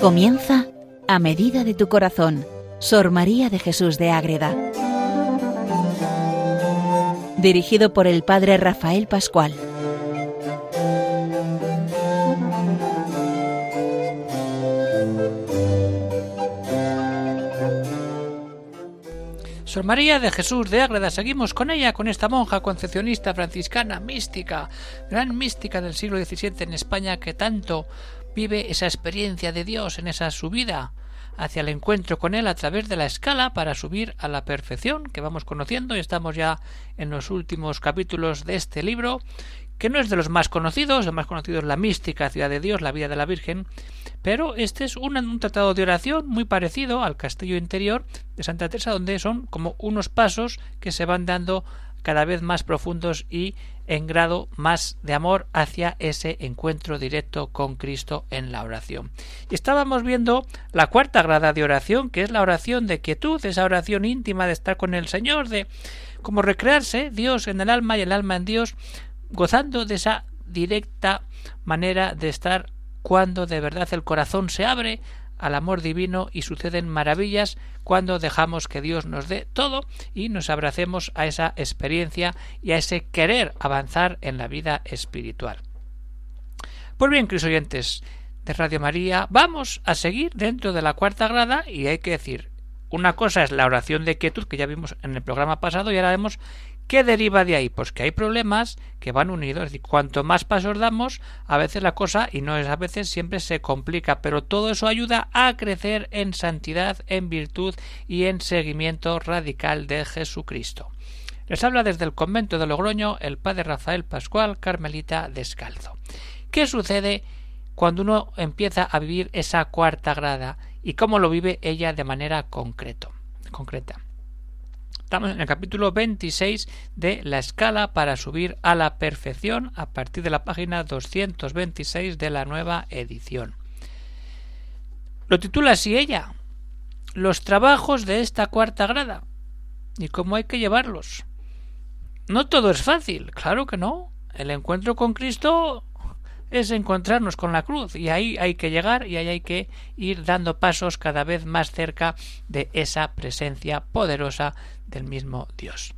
Comienza a medida de tu corazón, Sor María de Jesús de Ágreda. Dirigido por el Padre Rafael Pascual. Sor María de Jesús de Ágreda, seguimos con ella, con esta monja concepcionista franciscana, mística, gran mística del siglo XVII en España que tanto vive esa experiencia de Dios en esa subida hacia el encuentro con Él a través de la escala para subir a la perfección que vamos conociendo. Y estamos ya en los últimos capítulos de este libro que no es de los más conocidos, el más conocido es la mística Ciudad de Dios, la vida de la Virgen, pero este es un, un, tratado de oración muy parecido al Castillo Interior de Santa Teresa, donde son como unos pasos que se van dando cada vez más profundos y en grado más de amor hacia ese encuentro directo con Cristo en la oración. Y estábamos viendo la cuarta grada de oración, que es la oración de quietud, esa oración íntima de estar con el Señor, de como recrearse Dios en el alma y el alma en Dios, gozando de esa directa manera de estar cuando de verdad el corazón se abre al amor divino y suceden maravillas cuando dejamos que Dios nos dé todo y nos abracemos a esa experiencia y a ese querer avanzar en la vida espiritual. Pues bien, queridos oyentes de Radio María, vamos a seguir dentro de la cuarta grada y hay que decir, una cosa es la oración de quietud que ya vimos en el programa pasado y ahora vemos ¿Qué deriva de ahí? Pues que hay problemas que van unidos. Es decir, cuanto más pasos damos, a veces la cosa, y no es a veces, siempre se complica, pero todo eso ayuda a crecer en santidad, en virtud y en seguimiento radical de Jesucristo. Les habla desde el convento de Logroño el padre Rafael Pascual, Carmelita Descalzo. ¿Qué sucede cuando uno empieza a vivir esa cuarta grada y cómo lo vive ella de manera concreto, concreta? Estamos en el capítulo 26 de La escala para subir a la perfección a partir de la página 226 de la nueva edición. Lo titula así ella, Los trabajos de esta cuarta grada y cómo hay que llevarlos. No todo es fácil, claro que no. El encuentro con Cristo es encontrarnos con la cruz y ahí hay que llegar y ahí hay que ir dando pasos cada vez más cerca de esa presencia poderosa del mismo Dios.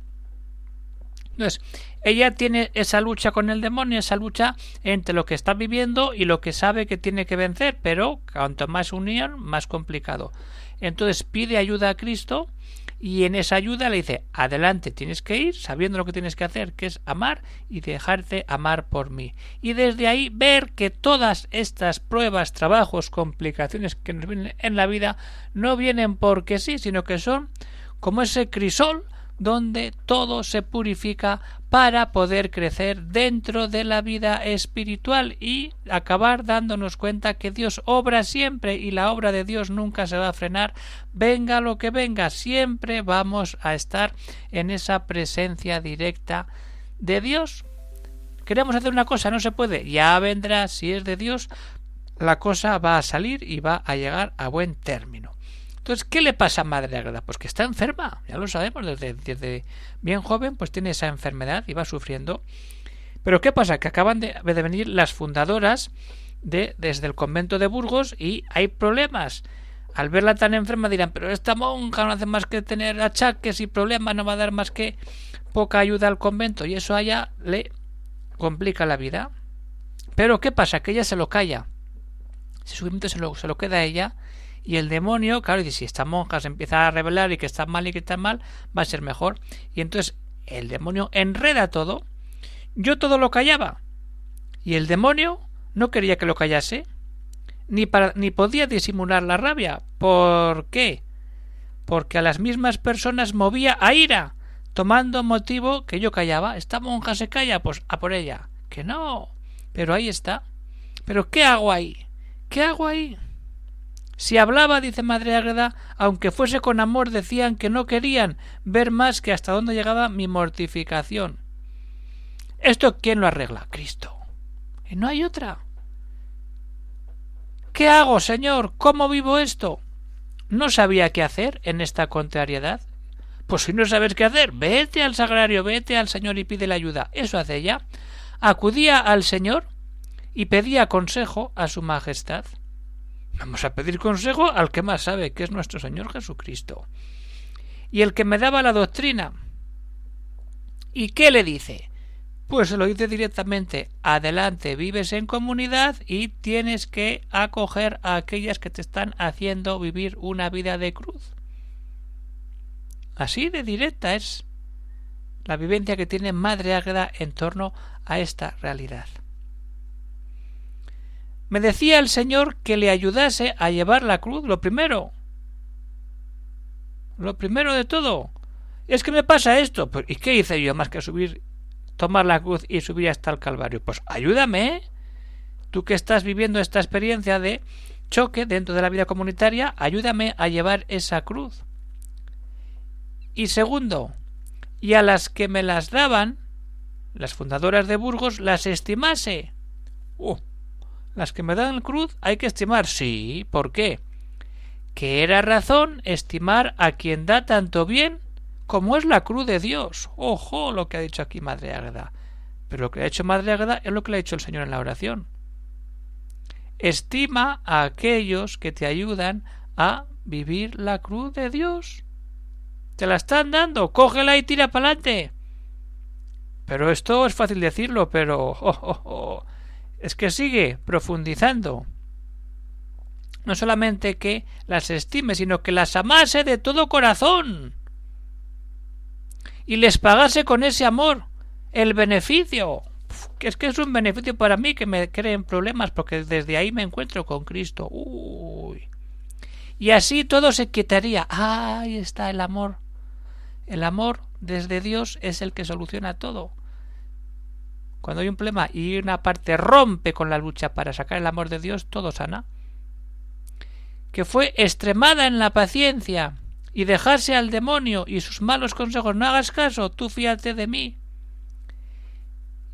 Entonces, ella tiene esa lucha con el demonio, esa lucha entre lo que está viviendo y lo que sabe que tiene que vencer, pero cuanto más unión, más complicado. Entonces pide ayuda a Cristo y en esa ayuda le dice adelante tienes que ir sabiendo lo que tienes que hacer que es amar y dejarte amar por mí y desde ahí ver que todas estas pruebas trabajos complicaciones que nos vienen en la vida no vienen porque sí sino que son como ese crisol donde todo se purifica para poder crecer dentro de la vida espiritual y acabar dándonos cuenta que Dios obra siempre y la obra de Dios nunca se va a frenar, venga lo que venga, siempre vamos a estar en esa presencia directa de Dios. Queremos hacer una cosa, no se puede, ya vendrá, si es de Dios, la cosa va a salir y va a llegar a buen término. Entonces, ¿qué le pasa a Madre Agreda? Pues que está enferma, ya lo sabemos, desde, bien joven, pues tiene esa enfermedad y va sufriendo. Pero ¿qué pasa? Que acaban de, venir las fundadoras de, desde el convento de Burgos y hay problemas. Al verla tan enferma dirán, pero esta monja no hace más que tener achaques y problemas, no va a dar más que poca ayuda al convento y eso allá le complica la vida. Pero ¿qué pasa? Que ella se lo calla. Si su se lo, se lo queda a ella y el demonio, claro, dice, si esta monja se empieza a revelar y que está mal y que está mal, va a ser mejor. Y entonces el demonio enreda todo. Yo todo lo callaba. Y el demonio no quería que lo callase, ni, para, ni podía disimular la rabia. ¿Por qué? Porque a las mismas personas movía a ira, tomando motivo que yo callaba. Esta monja se calla, pues a por ella. Que no. Pero ahí está. Pero ¿qué hago ahí? ¿Qué hago ahí? Si hablaba, dice Madre Ágreda, aunque fuese con amor, decían que no querían ver más que hasta dónde llegaba mi mortificación. ¿Esto quién lo arregla? Cristo. Y no hay otra. ¿Qué hago, Señor? ¿Cómo vivo esto? ¿No sabía qué hacer en esta contrariedad? Pues si no sabes qué hacer, vete al sagrario, vete al Señor y pide la ayuda. Eso hace ella. Acudía al Señor y pedía consejo a su Majestad. Vamos a pedir consejo al que más sabe, que es nuestro Señor Jesucristo. Y el que me daba la doctrina. ¿Y qué le dice? Pues se lo dice directamente, adelante, vives en comunidad y tienes que acoger a aquellas que te están haciendo vivir una vida de cruz. Así de directa es la vivencia que tiene Madre Ágreda en torno a esta realidad. Me decía el Señor que le ayudase a llevar la cruz, lo primero. Lo primero de todo. Es que me pasa esto. Pues, ¿Y qué hice yo más que subir, tomar la cruz y subir hasta el Calvario? Pues ayúdame. Tú que estás viviendo esta experiencia de choque dentro de la vida comunitaria, ayúdame a llevar esa cruz. Y segundo, y a las que me las daban, las fundadoras de Burgos, las estimase. Oh, las que me dan cruz hay que estimar. Sí, ¿por qué? Que era razón estimar a quien da tanto bien como es la cruz de Dios. Ojo lo que ha dicho aquí Madre Águeda. Pero lo que ha hecho Madre Águeda es lo que le ha hecho el Señor en la oración. Estima a aquellos que te ayudan a vivir la cruz de Dios. Te la están dando, cógela y tira para adelante. Pero esto es fácil decirlo, pero oh, oh, oh, es que sigue profundizando. No solamente que las estime, sino que las amase de todo corazón. Y les pagase con ese amor el beneficio. Es que es un beneficio para mí que me creen problemas, porque desde ahí me encuentro con Cristo. Uy. Y así todo se quitaría. Ahí está el amor el amor desde Dios es el que soluciona todo. Cuando hay un problema y una parte rompe con la lucha para sacar el amor de Dios, todo sana. Que fue extremada en la paciencia y dejarse al demonio y sus malos consejos. No hagas caso, tú fíate de mí.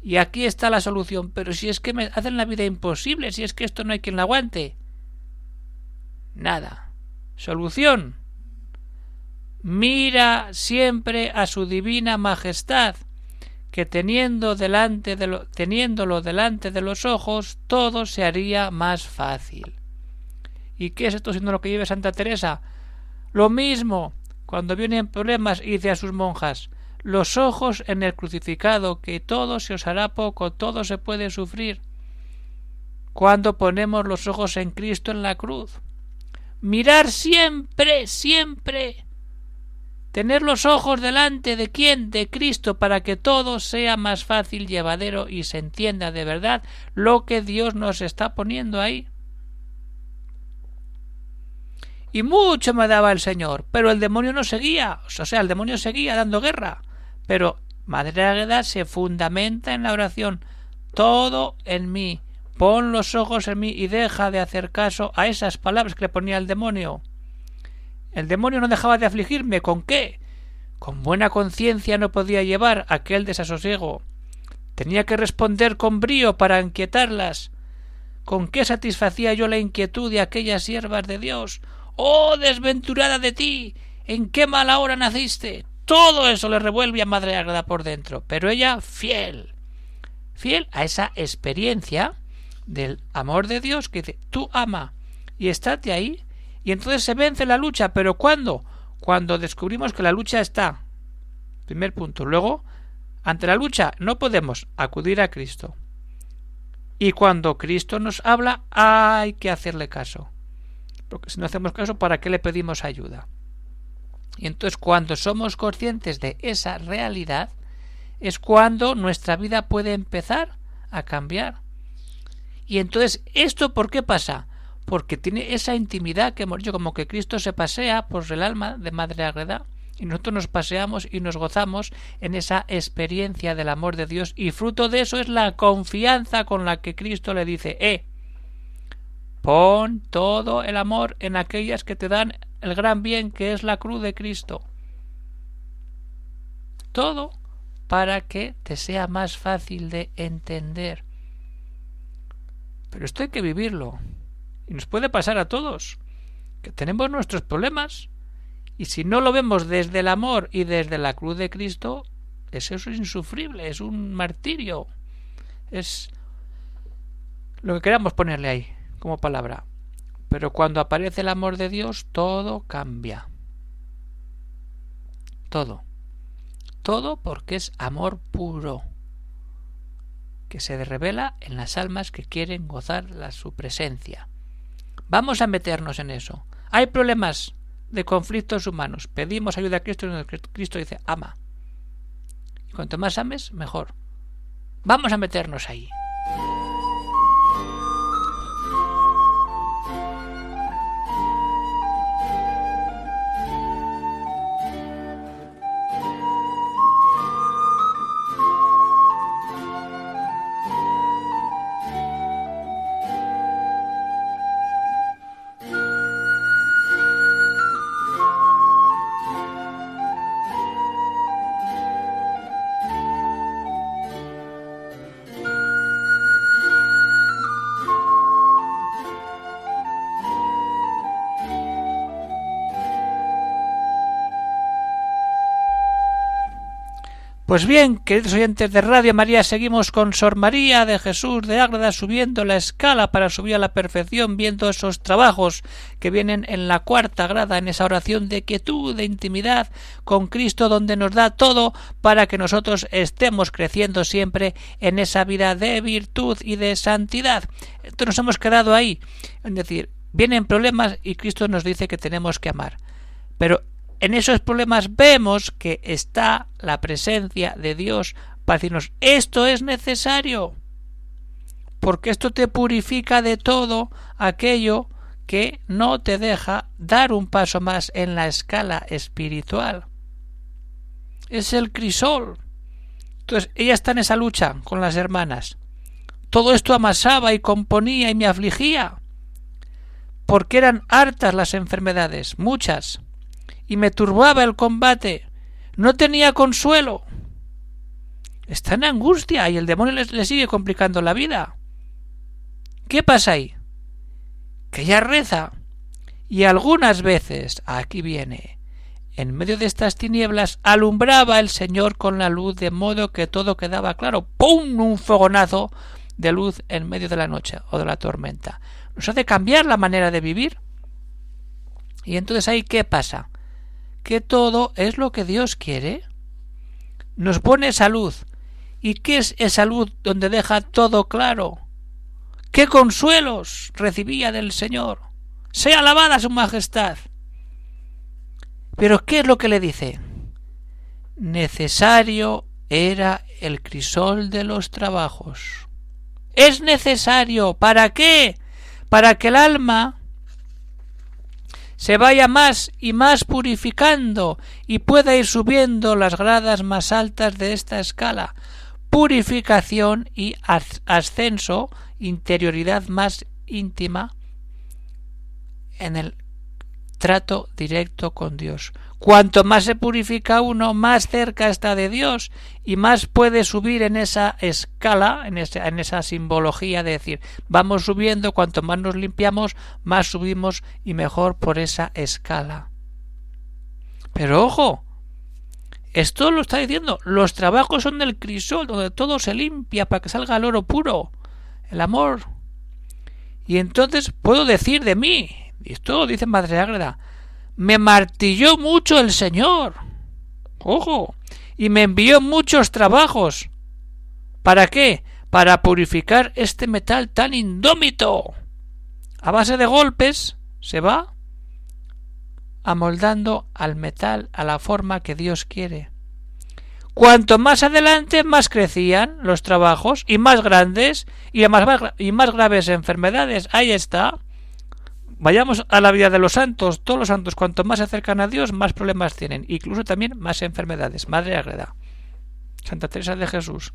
Y aquí está la solución. Pero si es que me hacen la vida imposible, si es que esto no hay quien lo aguante. Nada. Solución mira siempre a su divina majestad, que teniendo delante de lo, teniéndolo delante de los ojos, todo se haría más fácil. ¿Y qué es esto siendo lo que lleve Santa Teresa? Lo mismo, cuando vienen problemas, dice a sus monjas, los ojos en el crucificado, que todo se os hará poco, todo se puede sufrir. Cuando ponemos los ojos en Cristo en la cruz. Mirar siempre, siempre Tener los ojos delante de quién? De Cristo, para que todo sea más fácil, llevadero y se entienda de verdad lo que Dios nos está poniendo ahí. Y mucho me daba el Señor, pero el demonio no seguía, o sea, el demonio seguía dando guerra. Pero Madre Águeda se fundamenta en la oración. Todo en mí. Pon los ojos en mí y deja de hacer caso a esas palabras que le ponía el demonio. El demonio no dejaba de afligirme. ¿Con qué? Con buena conciencia no podía llevar aquel desasosiego. Tenía que responder con brío para inquietarlas. ¿Con qué satisfacía yo la inquietud de aquellas siervas de Dios? ¡Oh, desventurada de ti! ¿En qué mala hora naciste? Todo eso le revuelve a Madre Agrada por dentro, pero ella fiel, fiel a esa experiencia del amor de Dios que dice, tú ama y estate ahí y entonces se vence la lucha. ¿Pero cuándo? Cuando descubrimos que la lucha está. Primer punto. Luego, ante la lucha no podemos acudir a Cristo. Y cuando Cristo nos habla, hay que hacerle caso. Porque si no hacemos caso, ¿para qué le pedimos ayuda? Y entonces cuando somos conscientes de esa realidad, es cuando nuestra vida puede empezar a cambiar. Y entonces, ¿esto por qué pasa? Porque tiene esa intimidad que hemos dicho, como que Cristo se pasea por el alma de Madre Agreda y nosotros nos paseamos y nos gozamos en esa experiencia del amor de Dios y fruto de eso es la confianza con la que Cristo le dice, eh, pon todo el amor en aquellas que te dan el gran bien que es la cruz de Cristo. Todo para que te sea más fácil de entender. Pero esto hay que vivirlo. Y nos puede pasar a todos, que tenemos nuestros problemas, y si no lo vemos desde el amor y desde la cruz de Cristo, eso es insufrible, es un martirio, es lo que queramos ponerle ahí como palabra. Pero cuando aparece el amor de Dios, todo cambia. Todo. Todo porque es amor puro, que se revela en las almas que quieren gozar la, su presencia. Vamos a meternos en eso. Hay problemas de conflictos humanos. Pedimos ayuda a Cristo y Cristo dice, ama. Y cuanto más ames, mejor. Vamos a meternos ahí. Pues bien, queridos oyentes de Radio María, seguimos con Sor María de Jesús de Ágreda subiendo la escala para subir a la perfección, viendo esos trabajos que vienen en la cuarta grada, en esa oración de quietud, de intimidad con Cristo, donde nos da todo para que nosotros estemos creciendo siempre en esa vida de virtud y de santidad. Entonces nos hemos quedado ahí, es decir, vienen problemas y Cristo nos dice que tenemos que amar. Pero en esos problemas vemos que está la presencia de Dios para decirnos esto es necesario porque esto te purifica de todo aquello que no te deja dar un paso más en la escala espiritual. Es el crisol. Entonces, ella está en esa lucha con las hermanas. Todo esto amasaba y componía y me afligía, porque eran hartas las enfermedades, muchas y me turbaba el combate. No tenía consuelo. Está en angustia y el demonio le, sigue complicando la vida. ¿Qué pasa ahí? Que ella reza y algunas veces, aquí viene, en medio de estas tinieblas alumbraba el Señor con la luz de modo que todo quedaba claro. ¡Pum! un fogonazo de luz en medio de la noche o de la tormenta. Nos hace cambiar la manera de vivir. Y entonces ahí qué pasa? Que todo es lo que Dios quiere. Nos pone salud. ¿Y qué es esa luz donde deja todo claro? ¿Qué consuelos recibía del Señor? Sea alabada su majestad. Pero ¿qué es lo que le dice? Necesario era el crisol de los trabajos. Es necesario. ¿Para qué? Para que el alma se vaya más y más purificando y pueda ir subiendo las gradas más altas de esta escala. Purificación y ascenso, interioridad más íntima en el trato directo con Dios. Cuanto más se purifica uno, más cerca está de Dios y más puede subir en esa escala, en esa, simbología de decir, vamos subiendo, cuanto más nos limpiamos, más subimos y mejor por esa escala. Pero ojo, esto lo está diciendo, los trabajos son del crisol, donde todo se limpia para que salga el oro puro, el amor. Y entonces puedo decir de mí, y esto dice Madre Ágreda, me martilló mucho el Señor. Ojo. Y me envió muchos trabajos. ¿Para qué? Para purificar este metal tan indómito. A base de golpes se va amoldando al metal a la forma que Dios quiere. Cuanto más adelante, más crecían los trabajos y más grandes y más, y más graves enfermedades. Ahí está. Vayamos a la vida de los santos. Todos los santos, cuanto más se acercan a Dios, más problemas tienen. Incluso también más enfermedades. Madre Agreda. Santa Teresa de Jesús.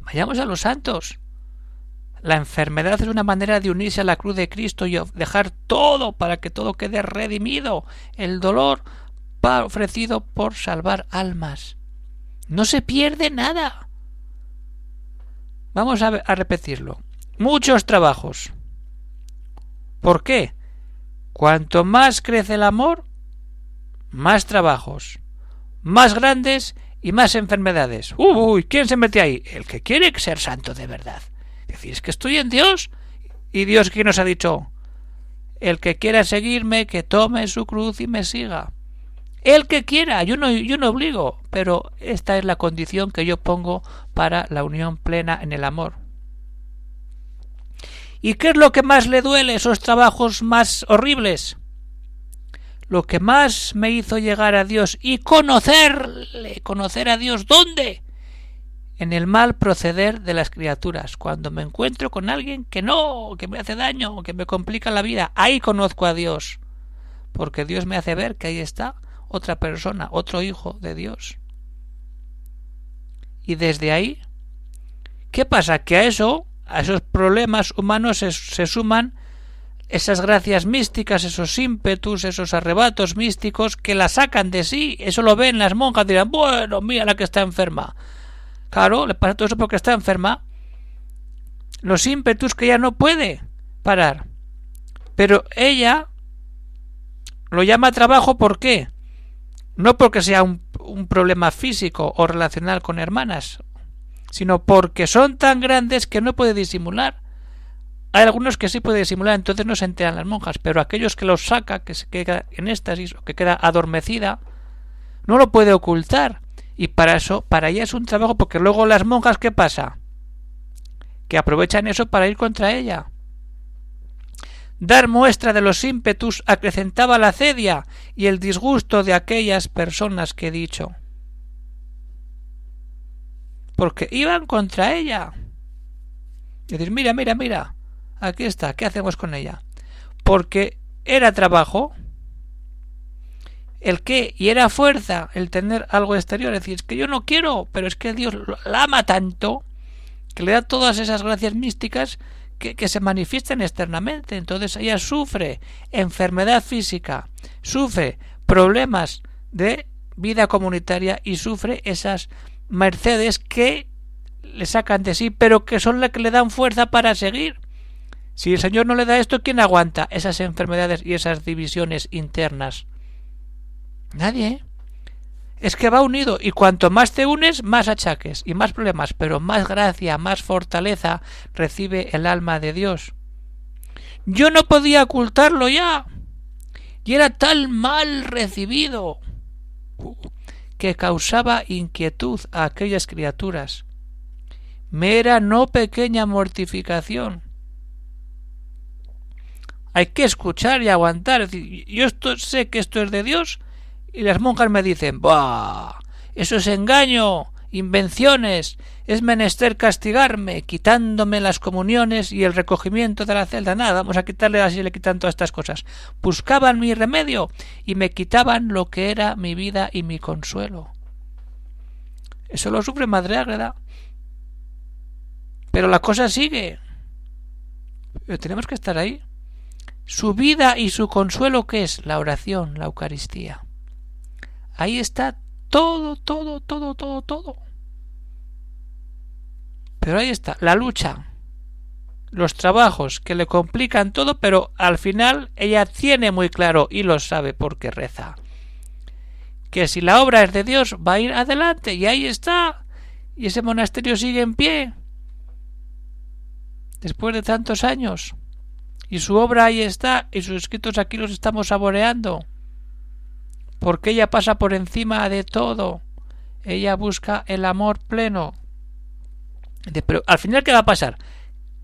Vayamos a los santos. La enfermedad es una manera de unirse a la cruz de Cristo y dejar todo para que todo quede redimido. El dolor ofrecido por salvar almas. No se pierde nada. Vamos a, a repetirlo. Muchos trabajos, ¿Por qué? Cuanto más crece el amor, más trabajos, más grandes y más enfermedades. Uy, ¿quién se mete ahí? El que quiere ser santo de verdad. Es decir, es que estoy en Dios y Dios que nos ha dicho, el que quiera seguirme, que tome su cruz y me siga. El que quiera, yo no, yo no obligo, pero esta es la condición que yo pongo para la unión plena en el amor. ¿Y qué es lo que más le duele, esos trabajos más horribles? Lo que más me hizo llegar a Dios y conocerle, conocer a Dios, ¿dónde? En el mal proceder de las criaturas. Cuando me encuentro con alguien que no, que me hace daño, que me complica la vida, ahí conozco a Dios. Porque Dios me hace ver que ahí está otra persona, otro hijo de Dios. Y desde ahí, ¿qué pasa? Que a eso a esos problemas humanos se, suman esas gracias místicas, esos ímpetus, esos arrebatos místicos que la sacan de sí. Eso lo ven las monjas, dirán, bueno, mira la que está enferma. Claro, le pasa todo eso porque está enferma. Los ímpetus que ella no puede parar. Pero ella lo llama trabajo, ¿por qué? No porque sea un, un problema físico o relacional con hermanas sino porque son tan grandes que no puede disimular. Hay algunos que sí puede disimular, entonces no se enteran las monjas, pero aquellos que los saca, que se queda en éxtasis o que queda adormecida, no lo puede ocultar. Y para eso, para ella es un trabajo, porque luego las monjas, ¿qué pasa? Que aprovechan eso para ir contra ella. Dar muestra de los ímpetus acrecentaba la cedia y el disgusto de aquellas personas que he dicho porque iban contra ella. Y decir, mira, mira, mira, aquí está, ¿qué hacemos con ella? Porque era trabajo, el qué, y era fuerza el tener algo exterior, es decir, es que yo no quiero, pero es que Dios la ama tanto que le da todas esas gracias místicas que, que, se manifiestan externamente. Entonces ella sufre enfermedad física, sufre problemas de vida comunitaria y sufre esas mercedes que le sacan de sí, pero que son las que le dan fuerza para seguir. Si el Señor no le da esto, ¿quién aguanta esas enfermedades y esas divisiones internas? Nadie. ¿eh? Es que va unido y cuanto más te unes, más achaques y más problemas, pero más gracia, más fortaleza recibe el alma de Dios. Yo no podía ocultarlo ya. Y era tal mal recibido que causaba inquietud a aquellas criaturas. Me era no pequeña mortificación. Hay que escuchar y aguantar. yo esto, sé que esto es de Dios y las monjas me dicen, ¡Bah! Eso es engaño, invenciones, es menester castigarme, quitándome las comuniones y el recogimiento de la celda. Nada, vamos a quitarle así le quitan todas estas cosas. Buscaban mi remedio y me quitaban lo que era mi vida y mi consuelo. Eso lo sufre Madre Ágreda. Pero la cosa sigue. Pero tenemos que estar ahí. Su vida y su consuelo, ¿qué es? La oración, la Eucaristía. Ahí está todo, todo, todo, todo, todo. Pero ahí está, la lucha, los trabajos que le complican todo, pero al final ella tiene muy claro y lo sabe porque reza. Que si la obra es de Dios va a ir adelante y ahí está. Y ese monasterio sigue en pie. Después de tantos años. Y su obra ahí está y sus escritos aquí los estamos saboreando. Porque ella pasa por encima de todo. Ella busca el amor pleno pero al final, ¿qué va a pasar?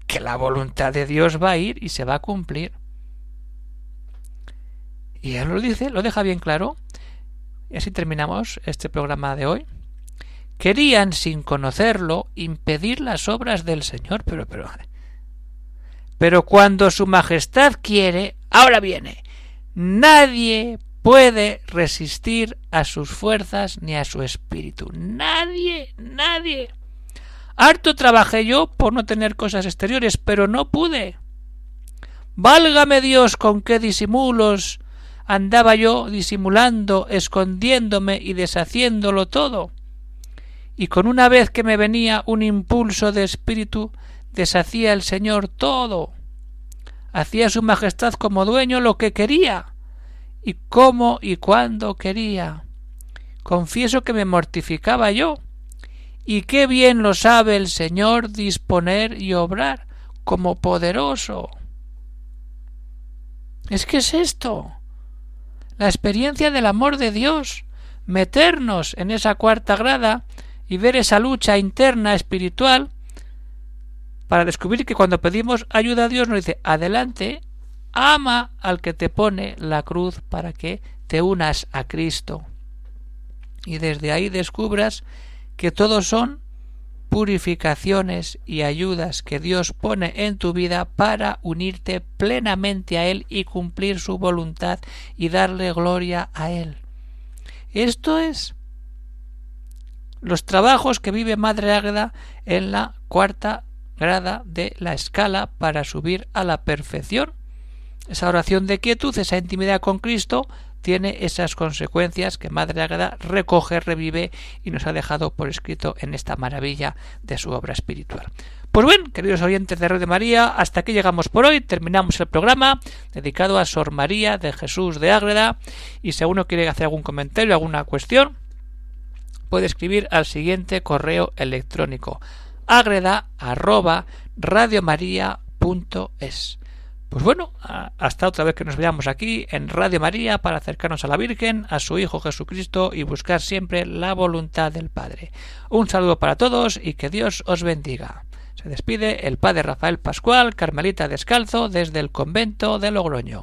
Que la voluntad de Dios va a ir y se va a cumplir. Y él lo dice, lo deja bien claro. Y así terminamos este programa de hoy. Querían, sin conocerlo, impedir las obras del Señor, pero, pero, pero cuando su Majestad quiere, ahora viene. Nadie puede resistir a sus fuerzas ni a su espíritu. Nadie, nadie. Harto trabajé yo por no tener cosas exteriores, pero no pude. Válgame Dios con qué disimulos andaba yo disimulando, escondiéndome y deshaciéndolo todo. Y con una vez que me venía un impulso de espíritu, deshacía el Señor todo. Hacía su Majestad como dueño lo que quería, y cómo y cuándo quería. Confieso que me mortificaba yo, y qué bien lo sabe el Señor disponer y obrar como poderoso. Es que es esto. La experiencia del amor de Dios. Meternos en esa cuarta grada y ver esa lucha interna espiritual para descubrir que cuando pedimos ayuda a Dios nos dice adelante, ama al que te pone la cruz para que te unas a Cristo. Y desde ahí descubras que todos son purificaciones y ayudas que Dios pone en tu vida para unirte plenamente a Él y cumplir su voluntad y darle gloria a Él. Esto es los trabajos que vive Madre Águeda en la cuarta grada de la escala para subir a la perfección. Esa oración de quietud, esa intimidad con Cristo, tiene esas consecuencias que Madre Águeda recoge, revive y nos ha dejado por escrito en esta maravilla de su obra espiritual. Pues bien, queridos oyentes de Radio María, hasta aquí llegamos por hoy, terminamos el programa dedicado a Sor María de Jesús de Ágreda. Y si alguno quiere hacer algún comentario, alguna cuestión, puede escribir al siguiente correo electrónico agreda arroba radiomaria.es pues bueno, hasta otra vez que nos veamos aquí en Radio María para acercarnos a la Virgen, a su Hijo Jesucristo y buscar siempre la voluntad del Padre. Un saludo para todos y que Dios os bendiga. Se despide el Padre Rafael Pascual, Carmelita Descalzo, desde el convento de Logroño.